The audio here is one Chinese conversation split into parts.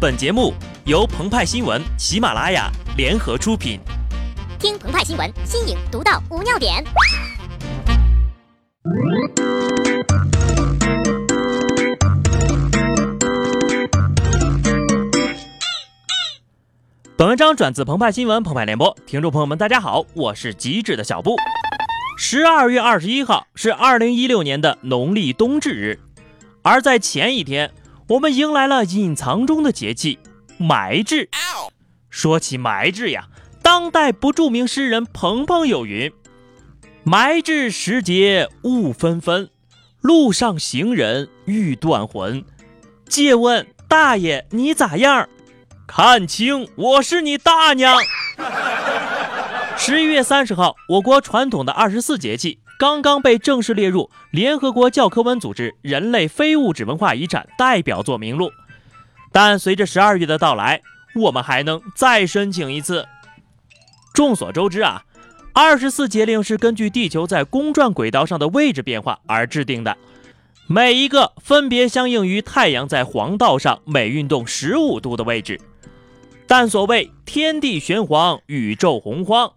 本节目由澎湃新闻、喜马拉雅联合出品。听澎湃新闻，新颖独到，无尿点。本文章转自澎湃新闻《澎湃联播，听众朋友们，大家好，我是机智的小布。十二月二十一号是二零一六年的农历冬至日，而在前一天，我们迎来了隐藏中的节气埋志。说起埋志呀，当代不著名诗人彭彭有云：“埋志时节雾纷纷，路上行人欲断魂。借问大爷你咋样？”看清，我是你大娘。十一月三十号，我国传统的二十四节气刚刚被正式列入联合国教科文组织人类非物质文化遗产代表作名录。但随着十二月的到来，我们还能再申请一次。众所周知啊，二十四节令是根据地球在公转轨道上的位置变化而制定的。每一个分别相应于太阳在黄道上每运动十五度的位置。但所谓天地玄黄，宇宙洪荒，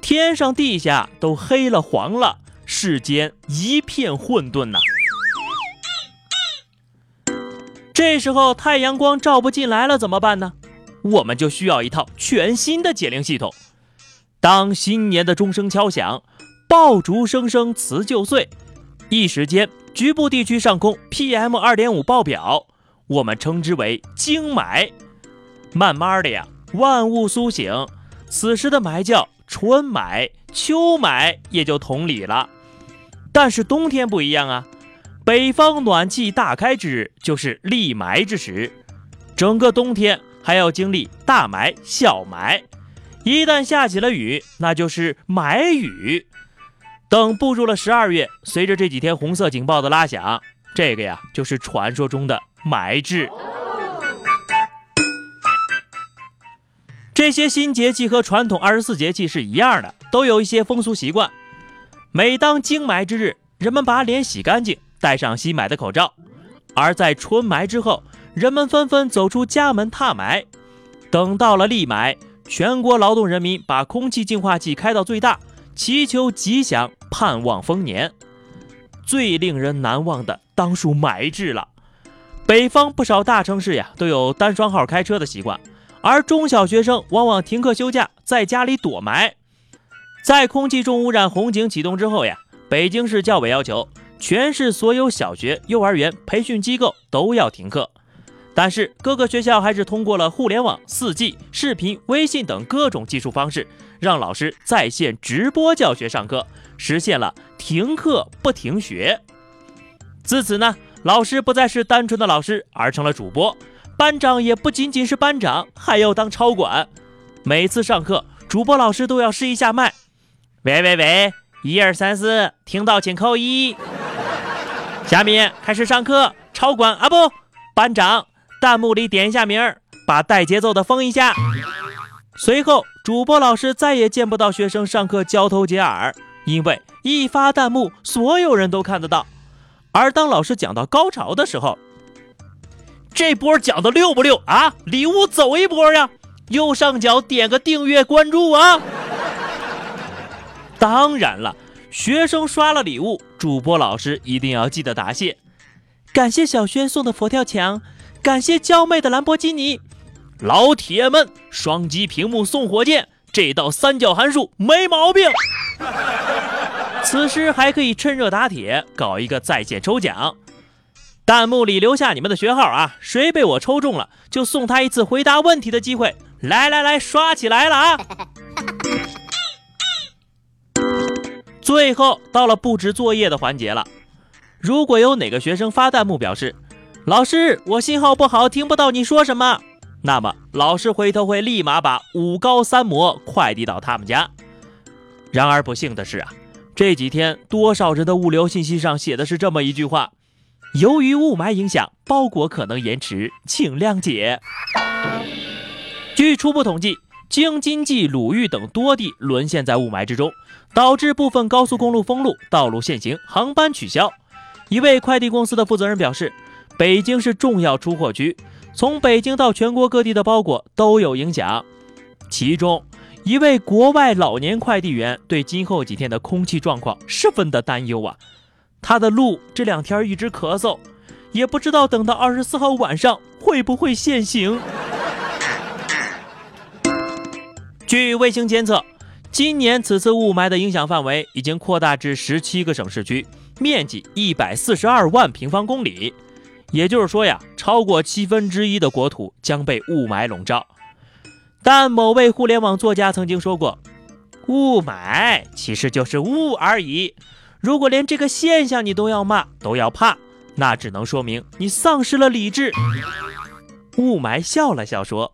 天上地下都黑了黄了，世间一片混沌呐。这时候太阳光照不进来了，怎么办呢？我们就需要一套全新的解铃系统。当新年的钟声敲响，爆竹声声辞旧岁，一时间局部地区上空 PM 二点五爆表，我们称之为惊霾。慢慢的呀，万物苏醒，此时的霾叫春霾，秋霾也就同理了。但是冬天不一样啊，北方暖气大开之日就是立霾之时，整个冬天还要经历大霾、小霾，一旦下起了雨，那就是霾雨。等步入了十二月，随着这几天红色警报的拉响，这个呀就是传说中的霾至。这些新节气和传统二十四节气是一样的，都有一些风俗习惯。每当惊霾之日，人们把脸洗干净，戴上新买的口罩；而在春霾之后，人们纷纷走出家门踏霾。等到了立霾，全国劳动人民把空气净化器开到最大，祈求吉祥，盼望丰年。最令人难忘的当属霾至了。北方不少大城市呀，都有单双号开车的习惯。而中小学生往往停课休假，在家里躲霾。在空气重污染红警启动之后呀，北京市教委要求全市所有小学、幼儿园、培训机构都要停课。但是各个学校还是通过了互联网、四 G、视频、微信等各种技术方式，让老师在线直播教学上课，实现了停课不停学。自此呢，老师不再是单纯的老师，而成了主播。班长也不仅仅是班长，还要当超管。每次上课，主播老师都要试一下麦。喂喂喂，一二三四，听到请扣一。下面开始上课，超管啊不，班长，弹幕里点一下名儿，把带节奏的封一下。随后，主播老师再也见不到学生上课交头接耳，因为一发弹幕，所有人都看得到。而当老师讲到高潮的时候，这波讲的溜不溜啊？礼物走一波呀！右上角点个订阅关注啊！当然了，学生刷了礼物，主播老师一定要记得答谢。感谢小轩送的佛跳墙，感谢娇妹的兰博基尼，老铁们双击屏幕送火箭，这道三角函数没毛病。此时还可以趁热打铁，搞一个在线抽奖。弹幕里留下你们的学号啊！谁被我抽中了，就送他一次回答问题的机会。来来来，刷起来了啊！最后到了布置作业的环节了。如果有哪个学生发弹幕表示：“老师，我信号不好，听不到你说什么。”那么老师回头会立马把五高三模快递到他们家。然而不幸的是啊，这几天多少人的物流信息上写的是这么一句话。由于雾霾影响，包裹可能延迟，请谅解。据初步统计，京津冀鲁豫等多地沦陷在雾霾之中，导致部分高速公路封路、道路限行、航班取消。一位快递公司的负责人表示，北京是重要出货区，从北京到全国各地的包裹都有影响。其中，一位国外老年快递员对今后几天的空气状况十分的担忧啊！他的鹿这两天一直咳嗽，也不知道等到二十四号晚上会不会现形。据卫星监测，今年此次雾霾的影响范围已经扩大至十七个省市区，面积一百四十二万平方公里。也就是说呀，超过七分之一的国土将被雾霾笼罩。但某位互联网作家曾经说过，雾霾其实就是雾而已。如果连这个现象你都要骂、都要怕，那只能说明你丧失了理智。雾霾笑了笑说：“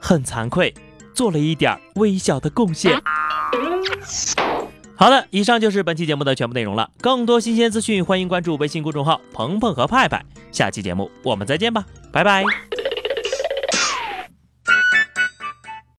很惭愧，做了一点微小的贡献。”好了，以上就是本期节目的全部内容了。更多新鲜资讯，欢迎关注微信公众号“鹏鹏和派派”。下期节目我们再见吧，拜拜。